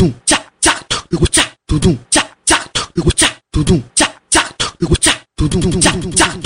咚架架头给我架，咚咚架架头给我架，咚咚架架头给我架，咚咚架架